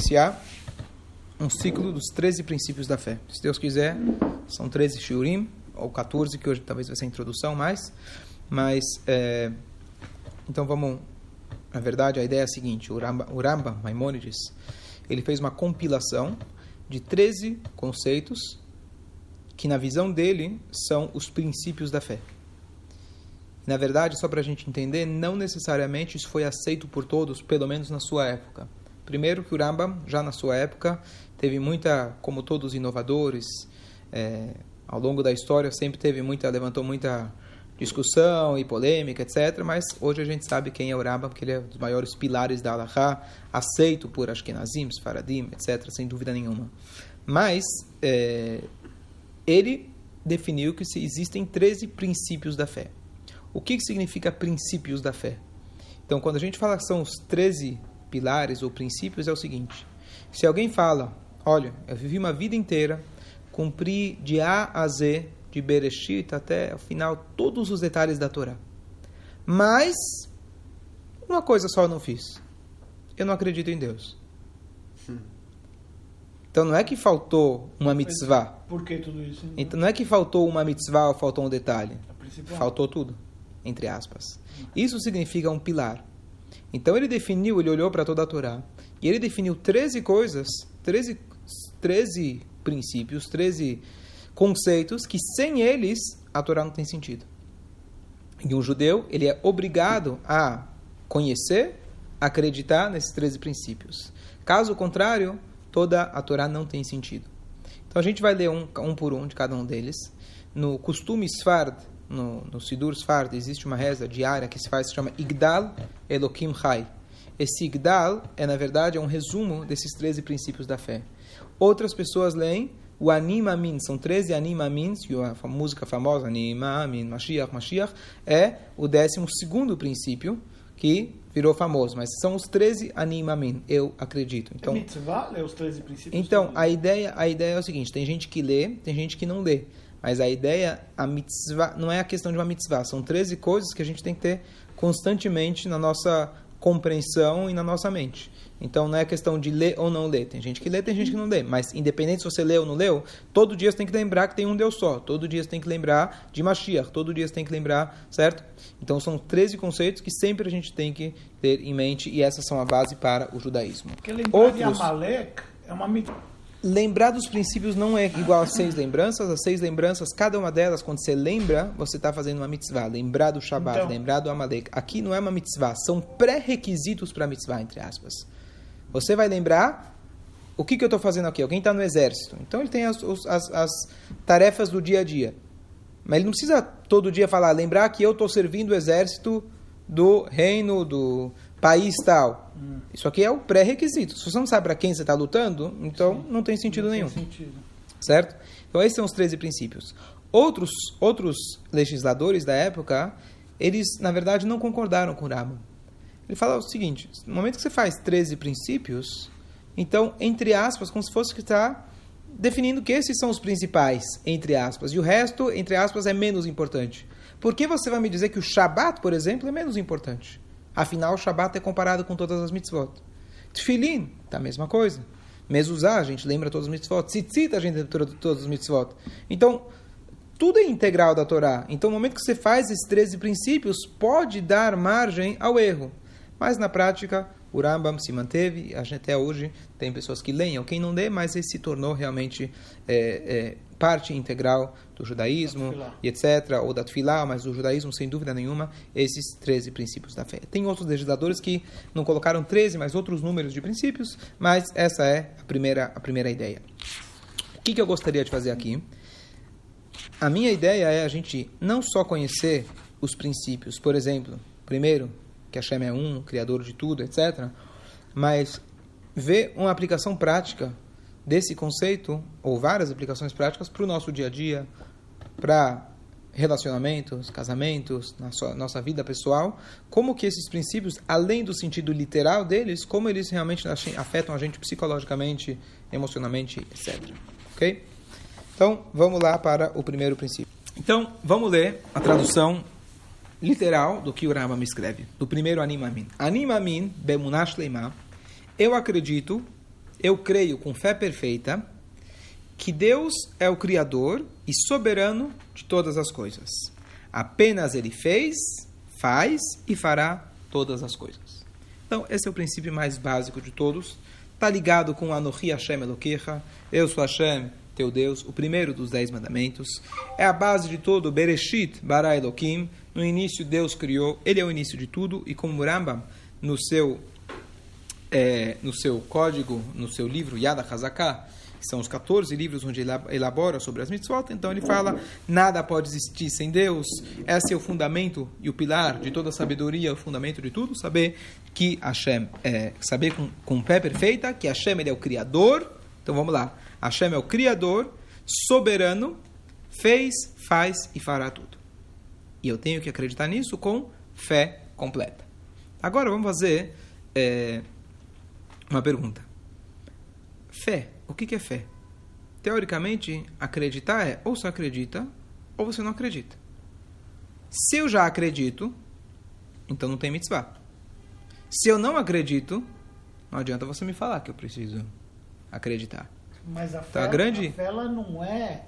iniciar um ciclo dos 13 princípios da fé. Se Deus quiser, são 13 shiurim, ou 14, que hoje talvez vai ser a introdução mais. Mas, é, então vamos... Na verdade, a ideia é a seguinte, o Ramba, o Ramba Maimonides, ele fez uma compilação de 13 conceitos que, na visão dele, são os princípios da fé. Na verdade, só para a gente entender, não necessariamente isso foi aceito por todos, pelo menos na sua época. Primeiro que o Rambam, já na sua época, teve muita, como todos os inovadores, é, ao longo da história sempre teve muita, levantou muita discussão e polêmica, etc. Mas hoje a gente sabe quem é o Rambam, porque ele é um dos maiores pilares da Halakha, aceito por Ashkenazim, Faradim, etc., sem dúvida nenhuma. Mas é, ele definiu que existem 13 princípios da fé. O que, que significa princípios da fé? Então, quando a gente fala que são os 13 pilares ou princípios é o seguinte: se alguém fala, olha, eu vivi uma vida inteira, cumpri de A a Z, de Bereshit até o final, todos os detalhes da Torá, mas uma coisa só eu não fiz: eu não acredito em Deus. Então não é que faltou uma mitzvah. Por que tudo isso? Então não é que faltou uma mitzvah ou faltou um detalhe. Faltou tudo, entre aspas. Isso significa um pilar. Então ele definiu, ele olhou para toda a Torá, e ele definiu 13 coisas, 13, 13 princípios, 13 conceitos que sem eles a Torá não tem sentido. E um judeu, ele é obrigado a conhecer, acreditar nesses 13 princípios. Caso contrário, toda a Torá não tem sentido. Então a gente vai ler um, um por um de cada um deles. No costume Sfard, no, no Sidur Sfard, existe uma reza diária que se faz, se chama Igdal Elokim Chai. Esse Igdal é, na verdade, é um resumo desses 13 princípios da fé. Outras pessoas leem o Anima Min, são 13 Anima Min, e a música famosa, Anima Min, Mashiach, Mashiach, é o 12 princípio, que virou famoso, mas são os 13 Anima Min, eu acredito. Então, é mitzvah ler os 13 princípios? Então, a ideia, a ideia é o seguinte, tem gente que lê, tem gente que não lê. Mas a ideia, a mitzvah, não é a questão de uma mitzvah, são 13 coisas que a gente tem que ter constantemente na nossa compreensão e na nossa mente. Então não é questão de ler ou não ler. Tem gente que lê, tem gente que não lê. Mas independente se você lê ou não leu, todo dia você tem que lembrar que tem um Deus só. Todo dia você tem que lembrar de Mashiach. Todo dia você tem que lembrar, certo? Então são 13 conceitos que sempre a gente tem que ter em mente e essas são a base para o judaísmo. Porque lembrar Outros... de Amalek é uma Lembrar dos princípios não é igual a seis lembranças. As seis lembranças, cada uma delas, quando você lembra, você está fazendo uma mitzvah. Lembrar do Shabbat, então, lembrar do Amalek. Aqui não é uma mitzvah, são pré-requisitos para a mitzvah, entre aspas. Você vai lembrar o que, que eu estou fazendo aqui. Alguém está no exército. Então ele tem as, as, as tarefas do dia a dia. Mas ele não precisa todo dia falar, lembrar que eu estou servindo o exército do reino, do país tal. Hum. Isso aqui é o pré-requisito. Se você não sabe para quem você está lutando, então Sim. não tem sentido não nenhum. Tem sentido. Certo? Então esses são os 13 princípios. Outros, outros legisladores da época, eles, na verdade, não concordaram com o Rambam. Ele fala o seguinte, no momento que você faz 13 princípios, então, entre aspas, como se fosse que está definindo que esses são os principais, entre aspas, e o resto, entre aspas, é menos importante. Por que você vai me dizer que o Shabat, por exemplo, é menos importante? Afinal, o Shabat é comparado com todas as mitzvot. Tfilin, tá a mesma coisa. Mezuzah, a gente lembra todas as mitzvot. Tzitzit, a gente lembra todas as mitzvot. Então, tudo é integral da Torá. Então, no momento que você faz esses 13 princípios, pode dar margem ao erro. Mas, na prática, o Rambam se manteve. Até hoje tem pessoas que leem, ou quem não lê, mas ele se tornou realmente é, é, parte integral do judaísmo, e etc., ou da Tfilá, mas do judaísmo, sem dúvida nenhuma, esses 13 princípios da fé. Tem outros legisladores que não colocaram 13, mas outros números de princípios, mas essa é a primeira, a primeira ideia. O que, que eu gostaria de fazer aqui? A minha ideia é a gente não só conhecer os princípios, por exemplo, primeiro, que Hashem é um, criador de tudo, etc., mas ver uma aplicação prática desse conceito, ou várias aplicações práticas, para o nosso dia a dia, para relacionamentos, casamentos, na sua, nossa vida pessoal, como que esses princípios, além do sentido literal deles, como eles realmente afetam a gente psicologicamente, emocionalmente, etc. Ok? Então, vamos lá para o primeiro princípio. Então, vamos ler a tradução literal do que o Rama me escreve, do primeiro Animamin. Animamin, Bemunash Leima, eu acredito eu creio com fé perfeita que Deus é o Criador e soberano de todas as coisas. Apenas Ele fez, faz e fará todas as coisas. Então, esse é o princípio mais básico de todos. Está ligado com Anohi Hashem Elokecha, eu sou Hashem, teu Deus, o primeiro dos dez mandamentos. É a base de todo, Bereshit bara Elohim. No início Deus criou, ele é o início de tudo, e como Rambam, no seu, é, no seu código, no seu livro Yad HaZaká, que são os 14 livros onde ele elabora sobre as mitzvot, então ele fala, nada pode existir sem Deus, esse é o fundamento e o pilar de toda a sabedoria, o fundamento de tudo, saber que Hashem, é, saber com, com pé perfeita, que Hashem ele é o Criador, então vamos lá, Hashem é o Criador, soberano, fez, faz e fará tudo. E eu tenho que acreditar nisso com fé completa. Agora vamos fazer é, uma pergunta. Fé o que, que é fé? Teoricamente, acreditar é ou você acredita ou você não acredita. Se eu já acredito, então não tem mitzvah. Se eu não acredito, não adianta você me falar que eu preciso acreditar. Mas a então, fé, então, a grande... a fé ela não é.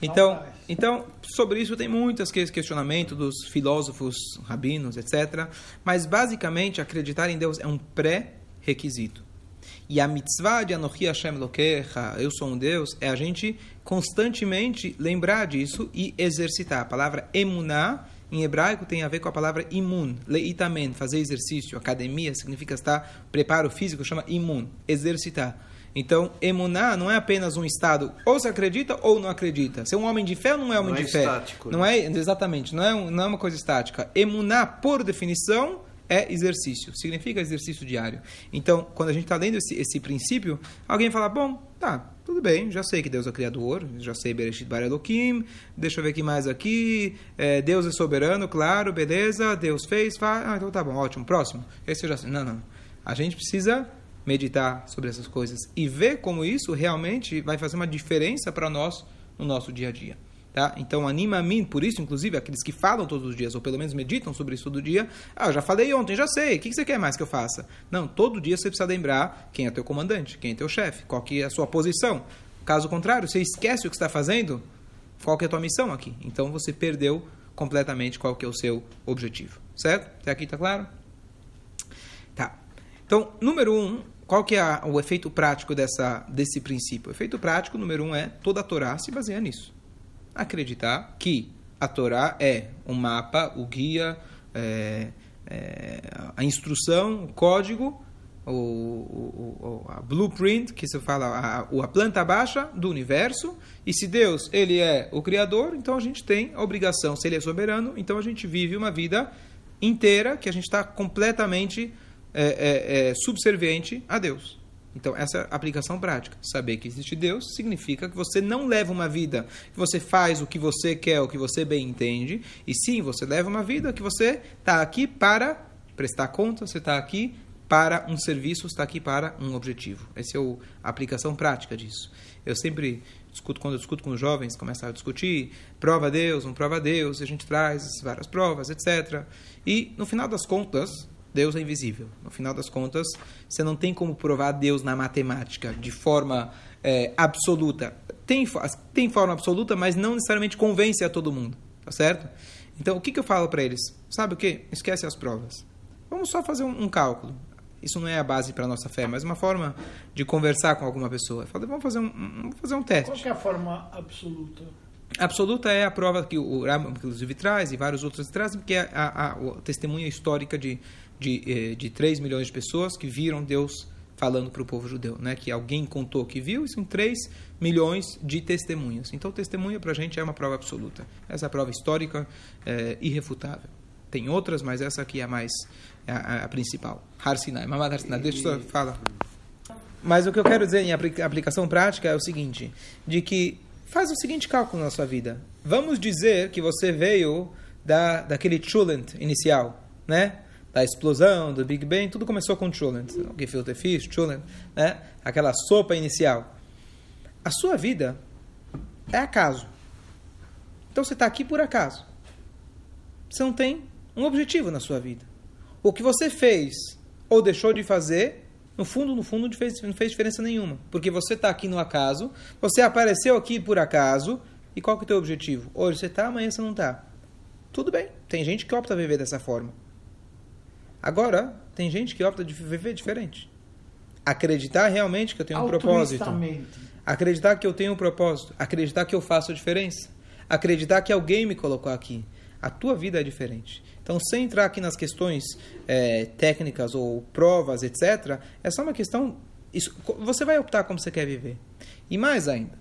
Então, então, sobre isso tem muitos questionamentos dos filósofos, rabinos, etc. Mas, basicamente, acreditar em Deus é um pré-requisito. E a mitzvah de Anochi Hashem Lokecha, eu sou um Deus, é a gente constantemente lembrar disso e exercitar. A palavra emuná, em hebraico, tem a ver com a palavra imun, leitamen, fazer exercício. Academia significa estar, preparo físico, chama imun, exercitar. Então, emuná não é apenas um estado, ou se acredita ou não acredita. Ser um homem de fé ou não é homem não de é fé. Estático, não né? é exatamente, não é, um, não é uma coisa estática. Emuná, por definição, é exercício, significa exercício diário. Então, quando a gente está lendo esse, esse princípio, alguém fala, bom, tá, tudo bem, já sei que Deus é o Criador, já sei Bereshit Bar Elohim, deixa eu ver aqui mais aqui, é, Deus é soberano, claro, beleza, Deus fez, faz, ah, então tá bom, ótimo, próximo. Esse eu já sei. Não, não, a gente precisa meditar sobre essas coisas e ver como isso realmente vai fazer uma diferença para nós no nosso dia a dia. Tá? Então, anima a mim, por isso, inclusive, aqueles que falam todos os dias, ou pelo menos meditam sobre isso todo dia, ah, eu já falei ontem, já sei, o que você quer mais que eu faça? Não, todo dia você precisa lembrar quem é teu comandante, quem é teu chefe, qual que é a sua posição. Caso contrário, você esquece o que está fazendo, qual que é a tua missão aqui. Então, você perdeu completamente qual que é o seu objetivo. Certo? Até aqui está claro? Tá. Então, número um, qual que é a, o efeito prático dessa, desse princípio? O efeito prático, número um, é toda a Torá se baseia nisso acreditar que a Torá é um mapa, o guia, é, é, a instrução, o código, o, o, a blueprint, que se fala, a, a planta baixa do universo. E se Deus ele é o Criador, então a gente tem a obrigação, se Ele é soberano, então a gente vive uma vida inteira que a gente está completamente é, é, é subserviente a Deus. Então, essa é a aplicação prática. Saber que existe Deus significa que você não leva uma vida que você faz o que você quer, o que você bem entende, e sim, você leva uma vida que você está aqui para prestar conta, você está aqui para um serviço, está aqui para um objetivo. Essa é a aplicação prática disso. Eu sempre discuto, quando eu discuto com os jovens, começam a discutir, prova a Deus, não prova a Deus, a gente traz várias provas, etc. E, no final das contas, Deus é invisível. No final das contas, você não tem como provar Deus na matemática de forma é, absoluta. Tem, tem forma absoluta, mas não necessariamente convence a todo mundo. Tá certo? Então, o que, que eu falo para eles? Sabe o que? Esquece as provas. Vamos só fazer um, um cálculo. Isso não é a base para a nossa fé, mas uma forma de conversar com alguma pessoa. Falo, vamos fazer um, vamos fazer um teste. Qual é a forma absoluta? Absoluta é a prova que o Rambam, inclusive, traz, e vários outros trazem, que é a, a, a testemunha histórica de de, eh, de 3 milhões de pessoas que viram Deus falando para o povo judeu, né? Que alguém contou que viu, e são 3 milhões de testemunhas. Então, testemunha para a gente é uma prova absoluta. Essa é a prova histórica é, irrefutável. Tem outras, mas essa aqui é a mais a, a, principal. Har Sinai, Mamad Har Sinai. Deixa eu falar. Mas o que eu quero dizer em aplicação prática é o seguinte, de que faz o seguinte cálculo na sua vida. Vamos dizer que você veio da, daquele chulent inicial, né? Da explosão, do Big Bang, tudo começou com Chulent, gefilte fish, Chulent, né? aquela sopa inicial. A sua vida é acaso. Então você está aqui por acaso. Você não tem um objetivo na sua vida. O que você fez ou deixou de fazer No fundo, no fundo, não fez, não fez diferença nenhuma. Porque você está aqui no acaso, você apareceu aqui por acaso, e qual que é o teu objetivo? Hoje você está, amanhã você não está. Tudo bem, tem gente que opta a viver dessa forma. Agora, tem gente que opta de viver diferente. Acreditar realmente que eu tenho um propósito. Acreditar que eu tenho um propósito. Acreditar que eu faço a diferença. Acreditar que alguém me colocou aqui. A tua vida é diferente. Então, sem entrar aqui nas questões é, técnicas ou provas, etc., é só uma questão. Isso, você vai optar como você quer viver. E mais ainda,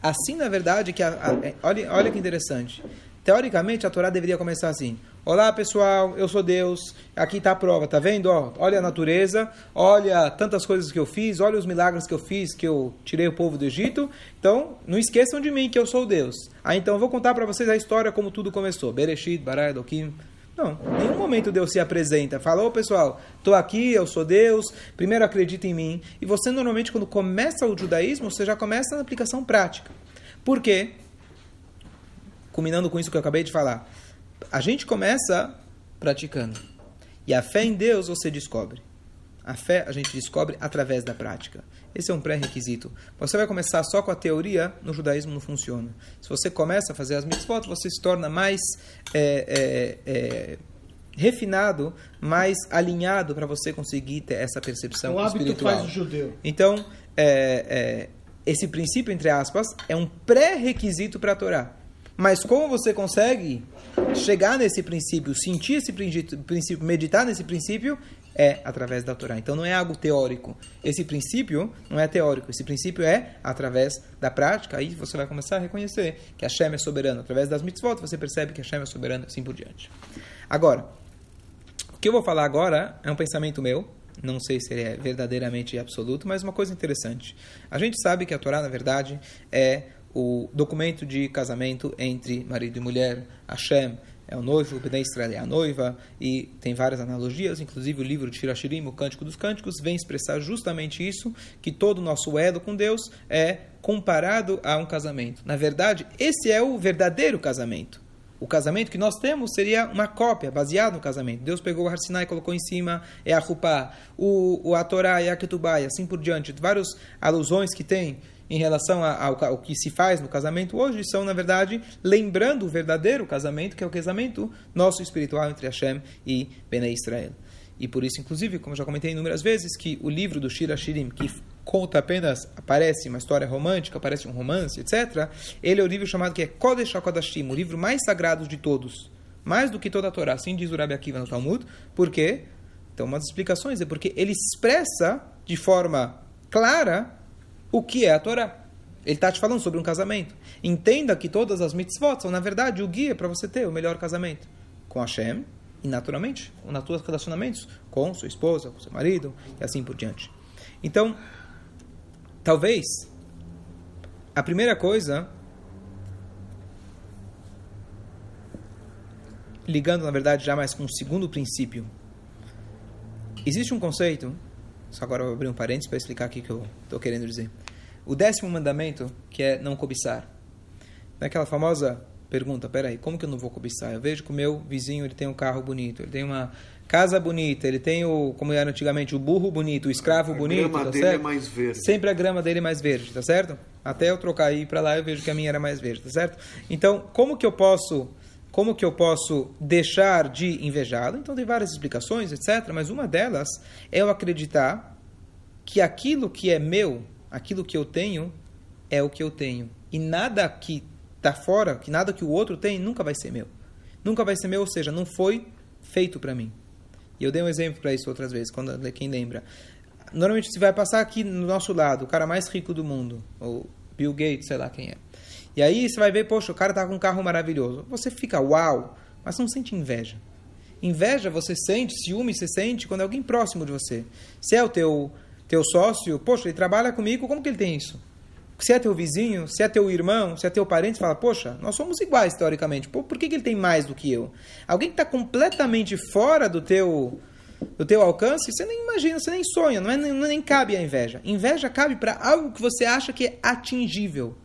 assim, na verdade, que a, a, é, olha, olha que interessante. Teoricamente, a Torá deveria começar assim: Olá pessoal, eu sou Deus, aqui está a prova, tá vendo? Ó, olha a natureza, olha tantas coisas que eu fiz, olha os milagres que eu fiz, que eu tirei o povo do Egito. Então, não esqueçam de mim que eu sou Deus. Ah, então eu vou contar para vocês a história como tudo começou. Bereshit, Barai, Elohim. Não, em nenhum momento Deus se apresenta. Fala, ô pessoal, estou aqui, eu sou Deus, primeiro acredita em mim. E você normalmente, quando começa o judaísmo, você já começa na aplicação prática. Por quê? culminando com isso que eu acabei de falar. A gente começa praticando. E a fé em Deus você descobre. A fé a gente descobre através da prática. Esse é um pré-requisito. Você vai começar só com a teoria, no judaísmo não funciona. Se você começa a fazer as mitzvot, você se torna mais é, é, é, refinado, mais alinhado para você conseguir ter essa percepção o hábito espiritual. faz o judeu. Então, é, é, esse princípio, entre aspas, é um pré-requisito para a Torá. Mas como você consegue chegar nesse princípio, sentir esse princípio, meditar nesse princípio, é através da Torá. Então não é algo teórico. Esse princípio não é teórico. Esse princípio é através da prática. Aí você vai começar a reconhecer que Hashem é soberano. Através das mitzvot você percebe que Hashem é soberano e assim por diante. Agora, o que eu vou falar agora é um pensamento meu. Não sei se ele é verdadeiramente absoluto, mas uma coisa interessante. A gente sabe que a Torá, na verdade, é o documento de casamento entre marido e mulher, Hashem é o noivo, Bnei Israel é a noiva, e tem várias analogias, inclusive o livro de Shirashirim, o Cântico dos Cânticos, vem expressar justamente isso, que todo o nosso elo com Deus é comparado a um casamento. Na verdade, esse é o verdadeiro casamento. O casamento que nós temos seria uma cópia, baseado no casamento. Deus pegou o Har e colocou em cima, é a Rupá, o, o a Torá é a Ketubá, e assim por diante. Várias alusões que tem em relação ao, ao, que se faz no casamento hoje são, na verdade, lembrando o verdadeiro casamento, que é o casamento nosso espiritual entre Hashem e Bnei Israel. E por isso, inclusive, como já comentei inúmeras vezes, que o livro do Shira Shirim, que conta apenas, aparece uma história romântica, aparece um romance, etc., ele é o livro chamado que é Kodesh HaKodashim, o livro mais sagrado de todos. Mais do que toda a Torá, assim diz o Rabbi Akiva no Talmud. Por quê? Então, uma das explicações é porque ele expressa de forma clara o que é a Torá. Ele está te falando sobre um casamento. Entenda que todas as mitzvot são, na verdade, o guia para você ter o melhor casamento com Hashem e, naturalmente, nos seus relacionamentos com sua esposa, com seu marido e assim por diante. Então, talvez a primeira coisa, ligando, na verdade, já mais com o segundo princípio, existe um conceito só agora eu vou abrir um parênteses para explicar o que eu estou querendo dizer. O décimo mandamento, que é não cobiçar. Naquela famosa pergunta, peraí, como que eu não vou cobiçar? Eu vejo que o meu vizinho ele tem um carro bonito, ele tem uma casa bonita, ele tem o, como era antigamente, o burro bonito, o escravo a bonito. A grama tá dele é certo? é mais verde. Sempre a grama dele é mais verde, tá certo? Até eu trocar aí para lá eu vejo que a minha era mais verde, tá certo? Então, como que eu posso como que eu posso deixar de invejá-lo? Então tem várias explicações, etc. Mas uma delas é eu acreditar que aquilo que é meu, aquilo que eu tenho, é o que eu tenho. E nada que está fora, que nada que o outro tem, nunca vai ser meu. Nunca vai ser meu, ou seja, não foi feito para mim. E eu dei um exemplo para isso outras vezes, quando quem lembra. Normalmente você vai passar aqui no nosso lado, o cara mais rico do mundo, ou Bill Gates, sei lá quem é. E aí você vai ver, poxa, o cara tá com um carro maravilhoso. Você fica uau, mas não sente inveja. Inveja você sente, ciúme você sente quando é alguém próximo de você. Se é o teu, teu sócio, poxa, ele trabalha comigo, como que ele tem isso? Se é teu vizinho, se é teu irmão, se é teu parente, fala, poxa, nós somos iguais teoricamente. Pô, por que, que ele tem mais do que eu? Alguém que está completamente fora do teu, do teu alcance, você nem imagina, você nem sonha, não é, nem, nem cabe a inveja. Inveja cabe para algo que você acha que é atingível.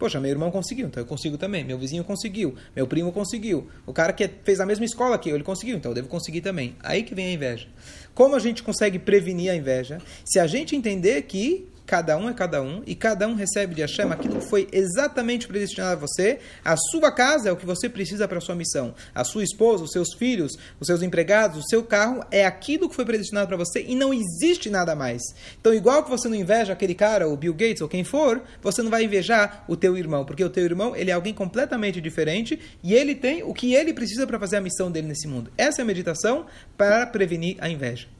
Poxa, meu irmão conseguiu, então eu consigo também. Meu vizinho conseguiu, meu primo conseguiu. O cara que fez a mesma escola que eu, ele conseguiu, então eu devo conseguir também. Aí que vem a inveja. Como a gente consegue prevenir a inveja? Se a gente entender que cada um é cada um, e cada um recebe de Hashem aquilo que foi exatamente predestinado a você. A sua casa é o que você precisa para a sua missão. A sua esposa, os seus filhos, os seus empregados, o seu carro é aquilo que foi predestinado para você e não existe nada mais. Então, igual que você não inveja aquele cara, o Bill Gates ou quem for, você não vai invejar o teu irmão, porque o teu irmão ele é alguém completamente diferente e ele tem o que ele precisa para fazer a missão dele nesse mundo. Essa é a meditação para prevenir a inveja.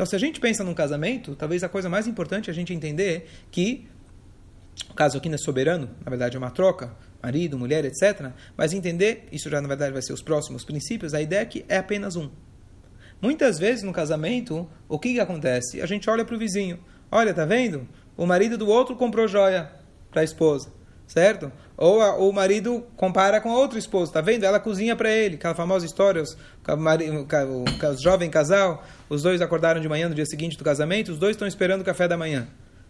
Então, se a gente pensa num casamento, talvez a coisa mais importante é a gente entender que o caso aqui não é soberano, na verdade é uma troca, marido, mulher, etc. Mas entender, isso já na verdade vai ser os próximos princípios, a ideia é que é apenas um. Muitas vezes no casamento, o que, que acontece? A gente olha para o vizinho, olha, tá vendo? O marido do outro comprou joia para a esposa, certo? Ou, a, o marido compara com a outra esposa, tá vendo? Ela cozinha para ele, aquela famosa história, os, o, o, o, jovem casal, os dois acordaram de manhã no dia seguinte do casamento, os dois estão esperando o café da manhã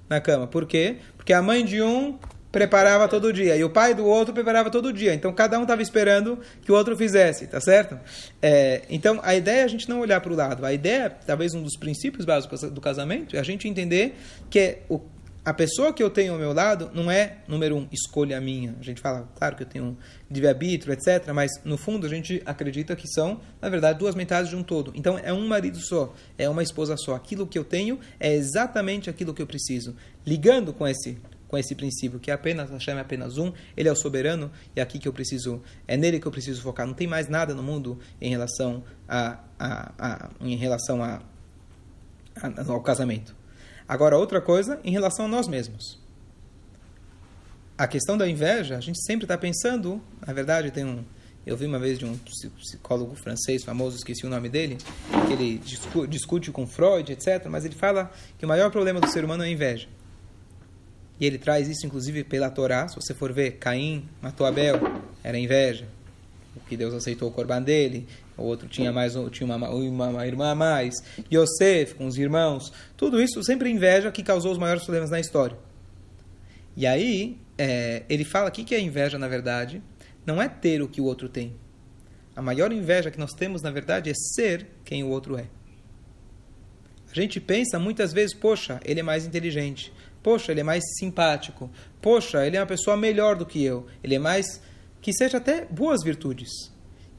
na cama. Por quê? Porque a mãe de um preparava todo dia e o pai do outro preparava todo dia. Então cada um estava esperando que o outro fizesse, tá certo? É, então a ideia é a gente não olhar para o lado. A ideia, talvez um dos princípios básicos do casamento, é a gente entender que o, a pessoa que eu tenho ao meu lado não é, número um, escolha minha. A gente fala, claro que eu tenho livre-arbítrio, etc., mas no fundo a gente acredita que são, na verdade, duas metades de um todo. Então é um marido só, é uma esposa só. Aquilo que eu tenho é exatamente aquilo que eu preciso. Ligando com esse com esse princípio que é apenas Hashem é apenas um, ele é o soberano e é aqui que eu preciso é nele que eu preciso focar. Não tem mais nada no mundo em relação a, a, a em relação a, a, ao casamento. Agora, outra coisa em relação a nós mesmos. A questão da inveja, a gente sempre está pensando, na verdade, tem um. Eu vi uma vez de um psicólogo francês famoso, esqueci o nome dele, que ele discute com Freud, etc., mas ele fala que o maior problema do ser humano é a inveja. E ele traz isso, inclusive, pela Torá. Se você for ver, Caim matou Abel, era inveja. O que Deus aceitou o corban dele o outro tinha mais tinha uma, uma, uma irmã a mais, Yosef com os irmãos, tudo isso sempre inveja que causou os maiores problemas na história. E aí, é, ele fala aqui que a inveja, na verdade, não é ter o que o outro tem. A maior inveja que nós temos, na verdade, é ser quem o outro é. A gente pensa muitas vezes, poxa, ele é mais inteligente, poxa, ele é mais simpático, poxa, ele é uma pessoa melhor do que eu, ele é mais. que seja até boas virtudes.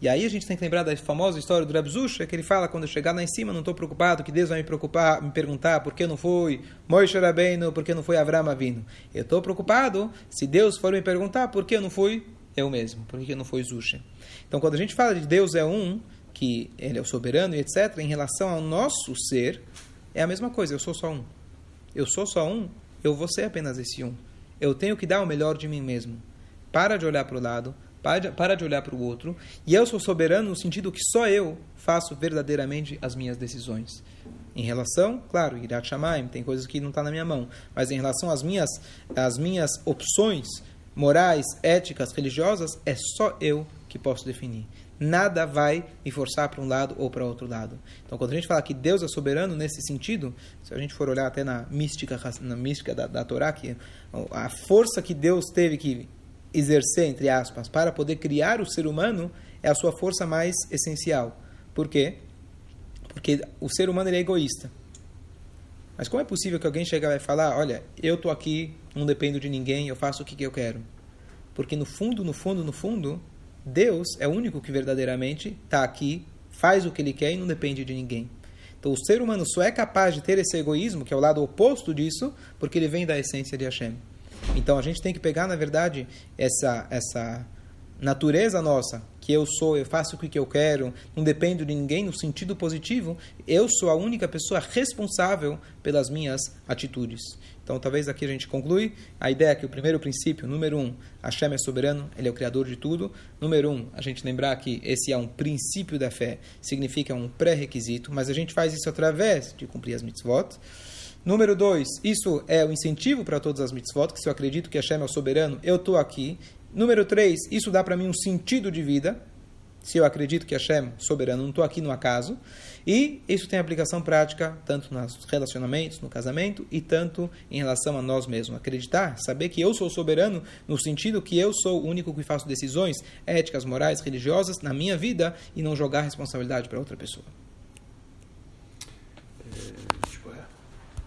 E aí a gente tem que lembrar da famosa história do Rebzusha, que ele fala, quando eu chegar lá em cima, não estou preocupado, que Deus vai me preocupar, me perguntar por que não foi Moishe Rabbeinu, por que não foi Avram Avinu. Eu estou preocupado se Deus for me perguntar por que eu não fui eu mesmo, por que eu não fui Zusha. Então, quando a gente fala de Deus é um, que ele é o soberano e etc., em relação ao nosso ser, é a mesma coisa, eu sou só um. Eu sou só um, eu vou ser apenas esse um. Eu tenho que dar o melhor de mim mesmo. Para de olhar para o lado, para de olhar para o outro. E eu sou soberano no sentido que só eu faço verdadeiramente as minhas decisões. Em relação, claro, Irat Shamaim, tem coisas que não estão tá na minha mão, mas em relação às minhas, às minhas opções morais, éticas, religiosas, é só eu que posso definir. Nada vai me forçar para um lado ou para outro lado. Então, quando a gente fala que Deus é soberano nesse sentido, se a gente for olhar até na mística, na mística da, da Torá, que a força que Deus teve que exercer, entre aspas, para poder criar o ser humano é a sua força mais essencial. Por quê? Porque o ser humano é egoísta. Mas como é possível que alguém chegue e falar, olha, eu estou aqui, não dependo de ninguém, eu faço o que, que eu quero? Porque no fundo, no fundo, no fundo, Deus é o único que verdadeiramente está aqui, faz o que ele quer e não depende de ninguém. Então o ser humano só é capaz de ter esse egoísmo, que é o lado oposto disso, porque ele vem da essência de Hashem. Então a gente tem que pegar, na verdade, essa, essa natureza nossa, que eu sou, eu faço o que eu quero, não dependo de ninguém no sentido positivo, eu sou a única pessoa responsável pelas minhas atitudes. Então, talvez aqui a gente conclui a ideia é que o primeiro princípio, número um, Hashem é soberano, ele é o criador de tudo. Número um, a gente lembrar que esse é um princípio da fé, significa um pré-requisito, mas a gente faz isso através de cumprir as mitzvot. Número dois, isso é o incentivo para todas as mitzvot, que se eu acredito que Hashem é o soberano, eu estou aqui. Número três, isso dá para mim um sentido de vida. se eu acredito que Hashem, soberano, não estou aqui no acaso. E isso tem aplicação prática tanto nos relacionamentos, no casamento e tanto em relação a nós mesmos. Acreditar, saber que eu sou soberano no sentido que eu sou o único que faço decisões éticas, morais, religiosas na minha vida e não jogar responsabilidade para outra pessoa.